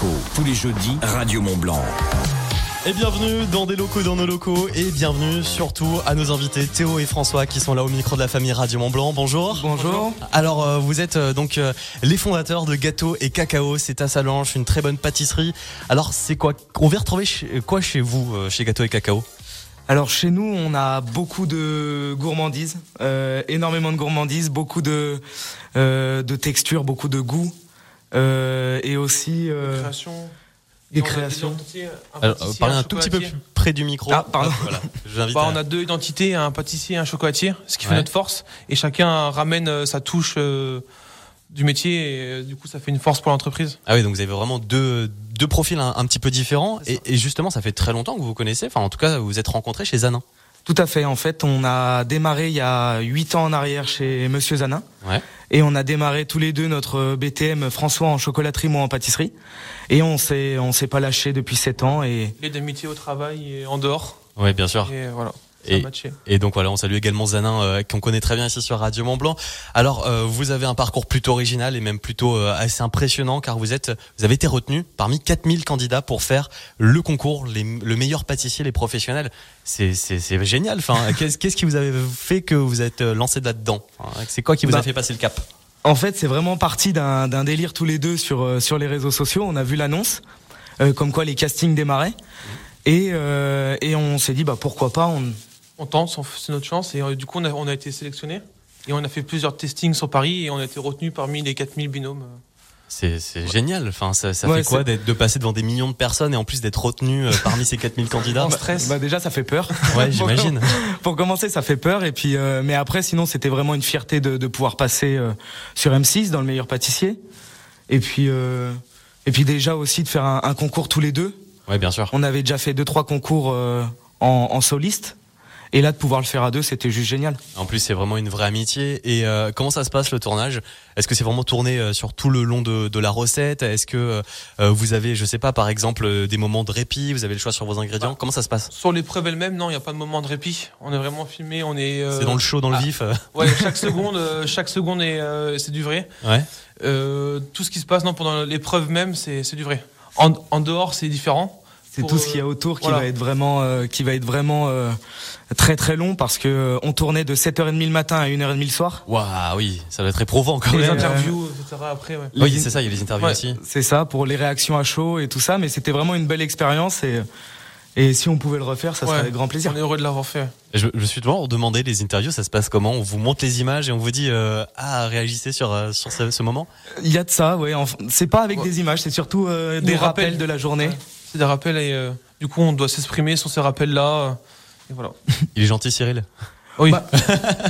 locaux. Tous les jeudis, Radio Mont Blanc. Et bienvenue dans des locaux dans nos locaux et bienvenue surtout à nos invités Théo et François qui sont là au micro de la famille Radio Mont Blanc. Bonjour. Bonjour. Alors euh, vous êtes euh, donc euh, les fondateurs de Gâteau et Cacao, c'est à Salanches, une très bonne pâtisserie. Alors c'est quoi On vient retrouver chez- quoi chez vous euh, chez Gâteau et Cacao? Alors chez nous, on a beaucoup de gourmandises, euh, énormément de gourmandises, beaucoup de euh, de textures, beaucoup de goûts et aussi euh, des a créations. un Alors, pâtissier, euh, Parlez un tout petit peu plus près du micro. Ah, pardon. Voilà. J'invite Bah, à- on a deux identités, un pâtissier et un chocolatier, ce qui fait notre force. Et chacun ramène euh, sa touche euh, du métier et euh, du coup ça fait une force pour l'entreprise. Ah oui, donc vous avez vraiment deux, deux profils un, un petit peu différents. Et, et justement, ça fait très longtemps que vous vous connaissez. Enfin, en tout cas, vous vous êtes rencontrés chez Zanin. Tout à fait. En fait, on a démarré il y a huit ans en arrière chez Monsieur Zanin. Ouais. Et on a démarré tous les deux notre BTM François en chocolaterie, moi en pâtisserie. Et on s'est on s'est pas lâché depuis sept ans. Et Les d'amitié au travail et en dehors. Oui, bien sûr. Et voilà, Et-. Et donc voilà, on salue également Zanin euh, qu'on connaît très bien ici sur Radio Mont Blanc. Alors euh, vous avez un parcours plutôt original et même plutôt euh, assez impressionnant car vous êtes vous avez été retenu parmi 4000 candidats pour faire le concours les, le meilleur pâtissier les professionnels. C'est génial. Enfin, qu'est-ce qu'est-ce qui vous avez fait que vous êtes lancé là-dedans? C'est quoi qui vous Bah, a fait passer le cap? En fait, c'est vraiment parti d'un délire tous les deux sur sur les réseaux sociaux. On a vu l'annonce, comme quoi les castings démarraient, et euh, et on s'est dit bah pourquoi pas. On... On tente, c'est notre chance. Et euh, du coup on a, on a été sélectionné. Et on a fait plusieurs testings sur Paris et on a été retenu parmi les 4000 binômes. C'est génial. Enfin, ça, ça Ouais, fait quoi de passer devant des millions de personnes et en plus d'être retenu euh, parmi ces 4000 candidats? En stress. Bah déjà ça fait peur. Ouais, j'imagine. Pour commencer, ça fait peur. Et puis, euh, mais après, sinon, c'était vraiment une fierté de, de pouvoir passer euh, sur M6 dans le meilleur pâtissier. Et puis, euh, et puis déjà aussi de faire un, un concours tous les deux. Ouais, bien sûr. On avait déjà fait deux trois concours euh, en, en soliste. Et là, de pouvoir le faire à deux, c'était juste génial. En plus, c'est vraiment une vraie amitié. Et euh, comment ça se passe le tournage? Est-ce que c'est vraiment tourné euh, sur tout le long de, de la recette? Est-ce que euh, vous avez, je sais pas, par exemple, des moments de répit? Vous avez le choix sur vos ingrédients? Bah, Comment ça se passe? Sur l'épreuve elle-même, non, il n'y a pas de moment de répit. On est vraiment filmé, on est. euh, C'est dans le chaud, dans le ah. vif. Ouais, chaque seconde, chaque seconde est, euh, c'est du vrai. Ouais. Euh, tout ce qui se passe non, pendant l'épreuve même, c'est c'est du vrai. En, en dehors, c'est différent. C'est tout ce qu'il y euh, a autour qui voilà. va être vraiment, euh, qui va être vraiment euh, très très long parce que euh, on tournait de 7h30 le matin à 1h30 le soir. Waouh, oui, ça doit être éprouvant quand Les même. interviews, etc. Après, ouais. Oui, c'est ça. Il y a les interviews Ouais. aussi. C'est ça pour les réactions à chaud et tout ça, mais c'était vraiment une belle expérience et et si on pouvait le refaire, ça serait avec grand plaisir. On est heureux de l'avoir fait. Je, je me suis toujours demandé les interviews, ça se passe comment On vous montre les images et on vous dit euh, ah réagissez sur euh, sur ce, ce moment. Il y a de ça, ouais. Enfin, c'est pas avec Ouais. des images, c'est surtout euh, des rappels de la journée. Ouais. C'est des rappels et euh, du coup, on doit s'exprimer sur ces rappels-là. euh, et voilà. Il est gentil, Cyril. Oui. Bah,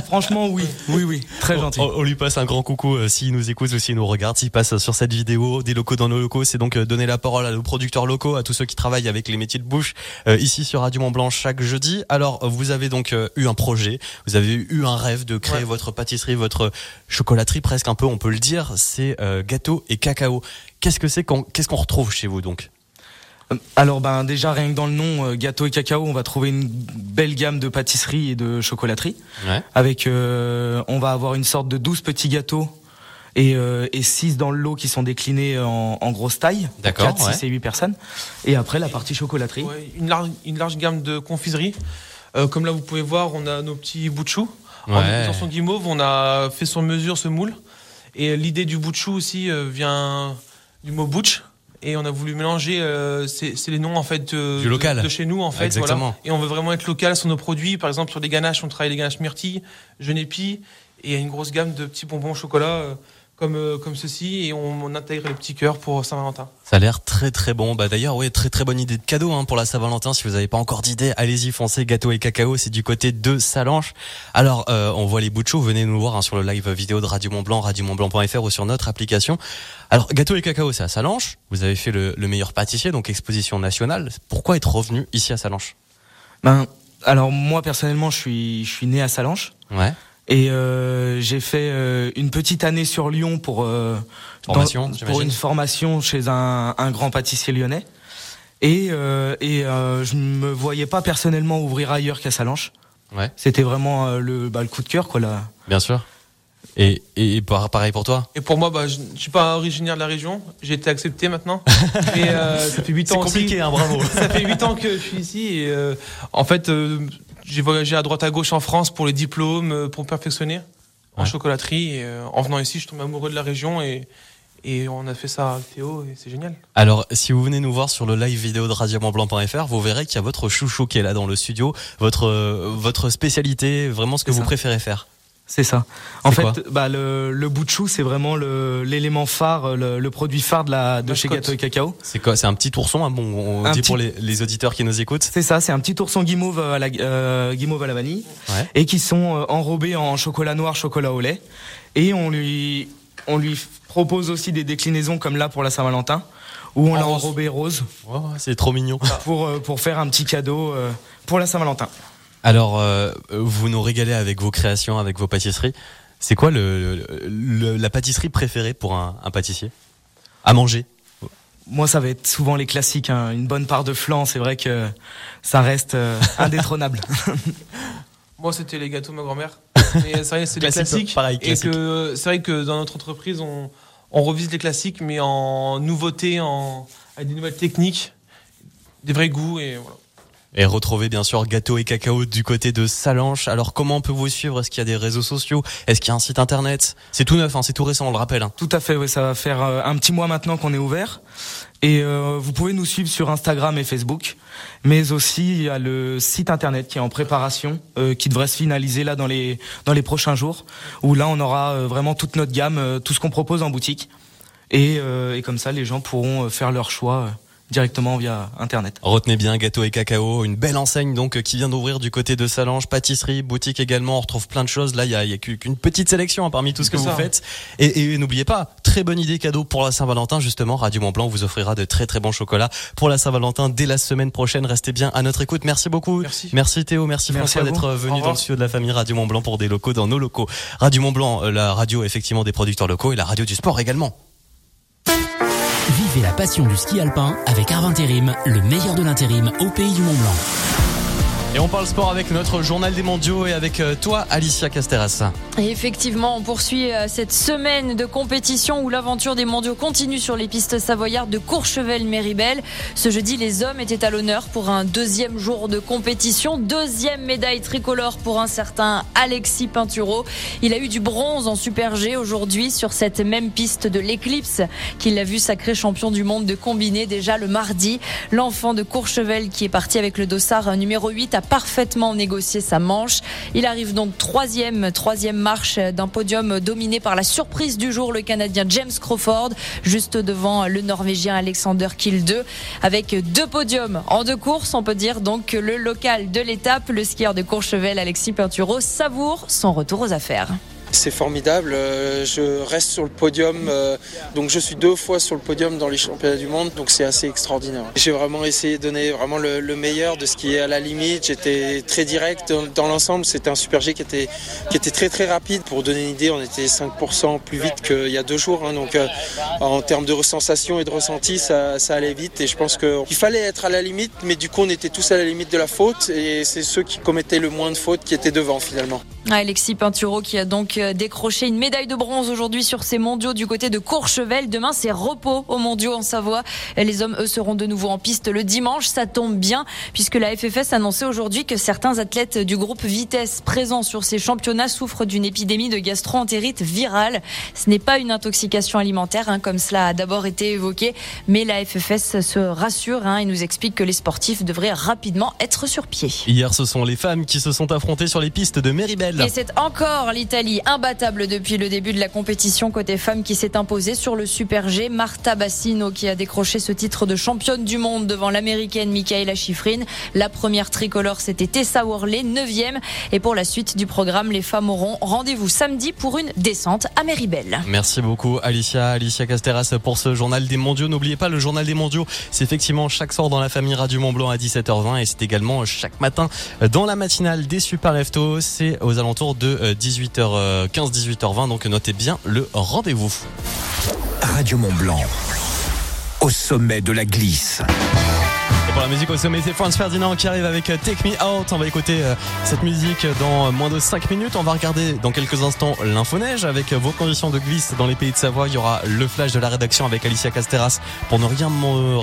Franchement, oui, oui, oui, très gentil. On, on lui passe un grand coucou euh, s'il nous écoute ou s'il nous regarde, s'il passe sur cette vidéo des locaux dans nos locaux. C'est donc euh, donner la parole à nos producteurs locaux, à tous ceux qui travaillent avec les métiers de bouche euh, ici sur Radio Mont Blanc chaque jeudi. Alors vous avez donc euh, eu un projet, vous avez eu un rêve de créer Ouais. votre pâtisserie, votre chocolaterie presque un peu, on peut le dire. C'est euh, gâteau et cacao. Qu'est-ce que c'est qu'on qu'est-ce qu'on retrouve chez vous donc? Alors, ben déjà rien que dans le nom euh, gâteau et cacao, on va trouver une belle gamme de pâtisserie et de chocolaterie. Ouais. Avec, euh, on va avoir une sorte de 12 petits gâteaux et, euh, et 6 dans le lot qui sont déclinés en, en grosse taille. pour D'accord, 4, ouais. 6 et 8 personnes. Et après, la partie chocolaterie. Ouais, une, large, une large gamme de confiseries. Euh, comme là, vous pouvez voir, on a nos petits bouts de chou. En Ouais. utilisant son guimauve, on a fait sur mesure ce moule. Et l'idée du bout de chou aussi euh, vient du mot butch. Et on a voulu mélanger, euh, c'est c'est les noms en fait de, Du local. de, de chez nous en fait. Exactement. Voilà. Et on veut vraiment être local sur nos produits. Par exemple, sur des ganaches, on travaille les ganaches myrtilles, genépi, et il y a une grosse gamme de petits bonbons au chocolat euh, comme, euh, comme ceci. Et on, on intègre les petits cœurs pour Saint-Valentin. Ça a l'air très très bon. Bah d'ailleurs, oui, très très bonne idée de cadeau hein, pour la Saint-Valentin. Si vous n'avez pas encore d'idée, allez-y, foncez. Gâteau et cacao, c'est du côté de Salanches. Alors, euh, on voit les bouts de. Venez nous voir hein, sur le live vidéo de Radio Mont Blanc, radiomontblanc.fr ou sur notre application. Alors, gâteau et cacao, c'est à Salanches. Vous avez fait le, le meilleur pâtissier, donc exposition nationale. Pourquoi être revenu ici à Salanches? Ben, alors moi personnellement, je suis, je suis né à Salanches. Ouais. Et euh, j'ai fait euh, une petite année sur Lyon pour euh, Formation, dans- j'imagine. pour une formation chez un, un grand pâtissier lyonnais. Et, euh, et euh, je me voyais pas personnellement ouvrir ailleurs qu'à Salanches. Ouais. C'était vraiment euh, le, bah, le coup de cœur, quoi. Là. Bien sûr. Et, et pareil pour toi? Et pour moi, bah, je ne suis pas originaire de la région. J'ai été accepté maintenant. et euh, ça fait 8 ans C'est compliqué, hein, bravo. ça fait 8 ans que je suis ici. Et euh, en fait, euh, j'ai voyagé à droite à gauche en France pour les diplômes, pour perfectionner en chocolaterie. Et en venant ici, je tombe amoureux de la région et, et on a fait ça avec Théo et c'est génial. Alors, si vous venez nous voir sur le live vidéo de radiomontblanc.fr, vous verrez qu'il y a votre chouchou qui est là dans le studio, votre, votre spécialité, vraiment ce que vous préférez faire. C'est ça. En fait, bah, le, le bout de chou, c'est vraiment l'élément phare, le, produit phare de, la, de chez Gâteau et Cacao. C'est quoi C'est un petit ourson, hein, bon, on dit pour les, les, auditeurs qui nous écoutent. C'est ça, c'est un petit ourson guimauve à la, euh, guimauve à la vanille, et qui sont euh, enrobés en chocolat noir, chocolat au lait. Et on lui, on lui propose aussi des déclinaisons comme là pour la Saint-Valentin, où on l'a enrobé rose. c'est trop mignon. Pour, euh, pour faire un petit cadeau euh, pour la Saint-Valentin. Alors, euh, vous nous régalez avec vos créations, avec vos pâtisseries. C'est quoi le, la pâtisserie préférée pour un, pâtissier À manger? Moi, ça va être souvent les classiques. Hein. Une bonne part de flan, c'est vrai que ça reste euh, indétrônable. Moi, c'était les gâteaux de ma grand-mère. c'est vrai, c'est les classiques. Pareil, Et que c'est vrai que dans notre entreprise, on, on revise les classiques, mais en nouveautés, en, avec des nouvelles techniques, des vrais goûts et voilà. Et retrouver bien sûr Gâteau et Cacao du côté de Salanche. Alors comment on peut vous suivre? Est-ce qu'il y a des réseaux sociaux? Est-ce qu'il y a un site internet? C'est tout neuf, hein, c'est tout récent, on le rappelle. Hein. Tout à fait, oui, ça va faire euh, un petit mois maintenant qu'on est ouvert. Et euh, vous pouvez nous suivre sur Instagram et Facebook, mais aussi il y a le site internet qui est en préparation, euh, qui devrait se finaliser là dans les dans les prochains jours, où là on aura vraiment toute notre gamme, tout ce qu'on propose en boutique, et comme ça les gens pourront faire leur choix directement via internet. Retenez bien gâteau et cacao, une belle enseigne donc qui vient d'ouvrir du côté de Salange, pâtisserie, boutique également. On retrouve plein de choses. Là, il y a, y a qu'une petite sélection hein, parmi tout ce que vous faites. Et, et n'oubliez pas, très bonne idée cadeau pour la Saint-Valentin justement. Radio Mont Blanc vous offrira de très très bons chocolats pour la Saint-Valentin dès la semaine prochaine. Restez bien à notre écoute. Merci beaucoup. Merci, merci Théo, merci, François d'être venu dans le studio de la famille Radio Mont Blanc pour des locaux dans nos locaux. Radio Mont Blanc, euh, la radio effectivement des producteurs locaux et la radio du sport également. Vivez la passion du ski alpin avec Arvintérim, le meilleur de l'intérim au pays du Mont Blanc. Et on parle sport avec notre journal des mondiaux et avec euh, toi, Alicia Casteras. Effectivement, on poursuit euh, cette semaine de compétition où l'aventure des mondiaux continue sur les pistes savoyardes de Courchevel-Méribel. Ce jeudi, les hommes étaient à l'honneur pour un deuxième jour de compétition. Deuxième médaille tricolore pour un certain Alexis Pinturo. Il a eu du bronze en Super G aujourd'hui sur cette même piste de l'Eclipse qu'il a vu sacré champion du monde de combiné déjà le mardi. L'enfant de Courchevel qui est parti avec le dossard numéro 8 parfaitement négocié sa manche. Il arrive donc troisième, troisième marche d'un podium dominé par la surprise du jour, le Canadien James Crawford, juste devant le Norvégien Alexander Kill 2, avec deux podiums en deux courses. On peut dire donc que le local de l'étape, le skieur de Courchevel Alexis Pinturo, savoure son retour aux affaires. C'est formidable. Euh, je reste sur le podium. Euh, donc je suis deux fois sur le podium dans les championnats du monde. Donc c'est assez extraordinaire. J'ai vraiment essayé de donner vraiment le, meilleur de ce qui est à la limite. J'étais très direct dans, l'ensemble. C'était un super G qui était, qui était très très rapide. Pour donner une idée, on était 5% plus vite qu'il y a deux jours. Hein. Donc euh, en termes de sensation et de ressenti, ça, ça allait vite. Et je pense qu'il fallait être à la limite. Mais du coup, on était tous à la limite de la faute. Et c'est ceux qui commettaient le moins de fautes qui étaient devant finalement. Alexis Pinturo qui a donc euh, décroché une médaille de bronze aujourd'hui sur ces mondiaux du côté de Courchevel. Demain, c'est repos aux mondiaux en Savoie. Les hommes, eux, seront de nouveau en piste le dimanche. Ça tombe bien puisque la FFS annonçait aujourd'hui que certains athlètes du groupe Vitesse présents sur ces championnats souffrent d'une épidémie de gastro-entérite virale. Ce n'est pas une intoxication alimentaire, hein, comme cela a d'abord été évoqué, mais la FFS se rassure hein, et nous explique que les sportifs devraient rapidement être sur pied. Hier, ce sont les femmes qui se sont affrontées sur les pistes de Méribel. Et c'est encore l'Italie imbattable depuis le début de la compétition côté femmes qui s'est imposée sur le Super G. Marta Bassino qui a décroché ce titre de championne du monde devant l'américaine Michaela Schifrin. La première tricolore c'était Tessa Worley, 9e. Et pour la suite du programme, les femmes auront rendez-vous samedi pour une descente à Méribel. Merci beaucoup Alicia, Alicia Casteras pour ce journal des mondiaux. N'oubliez pas le journal des mondiaux, c'est effectivement chaque soir dans la famille Radio Mont Blanc à 17h20 et c'est également chaque matin dans la matinale des Super Efto. C'est aux alentours de 18h15, 18h20. Donc notez bien le rendez-vous. Radio Mont Blanc, au sommet de la glisse. La musique au sommet, c'est Franz Ferdinand qui arrive avec euh, Take Me Out. On va écouter euh, cette musique dans moins de 5 minutes. On va regarder dans quelques instants l'info-neige avec vos conditions de glisse dans les pays de Savoie. Il y aura le flash de la rédaction avec Alicia Casteras pour ne rien,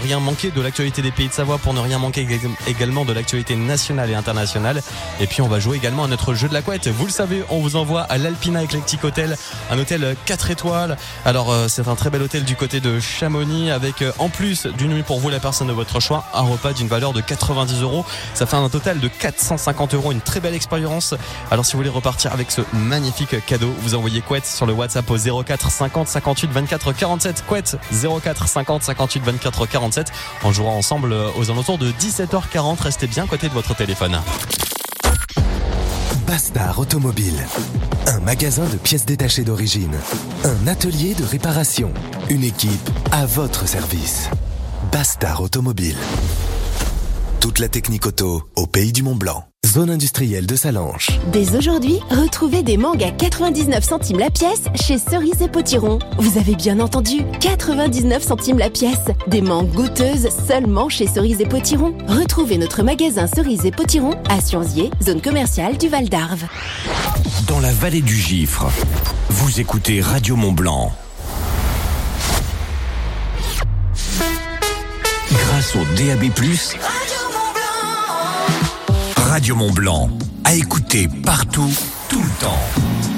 rien manquer de l'actualité des pays de Savoie, pour ne rien manquer également de l'actualité nationale et internationale. Et puis on va jouer également à notre jeu de la couette. Vous le savez, on vous envoie à l'Alpina Eclectic Hotel, un hôtel 4 étoiles. Alors c'est un très bel hôtel du côté de Chamonix avec en plus d'une nuit pour vous la personne de votre choix, un repas d'une valeur de 90 euros. Ça fait un total de 450 euros, une très belle expérience. Alors si vous voulez repartir avec ce magnifique cadeau, vous envoyez Couette sur le WhatsApp au 04 50 58 24 47. Couette 04 50 58 24 47. On jouera ensemble aux alentours de 17h40. Restez bien côté de votre téléphone. Bastard Automobile. Un magasin de pièces détachées d'origine. Un atelier de réparation. Une équipe à votre service. Bastard Automobile. Toute la technique auto au pays du Mont Blanc. Zone industrielle de Salanches. Dès aujourd'hui, retrouvez des mangues à 99 centimes la pièce chez Cerise et Potiron. Vous avez bien entendu, 99 centimes la pièce. Des mangues goûteuses seulement chez Cerise et Potiron. Retrouvez notre magasin Cerise et Potiron à Sionzier, zone commerciale du Val d'Arve. Dans la vallée du Gifre, vous écoutez Radio Mont Blanc. grâce au DAB+, Radio Mont Blanc, à écouter partout, tout le temps.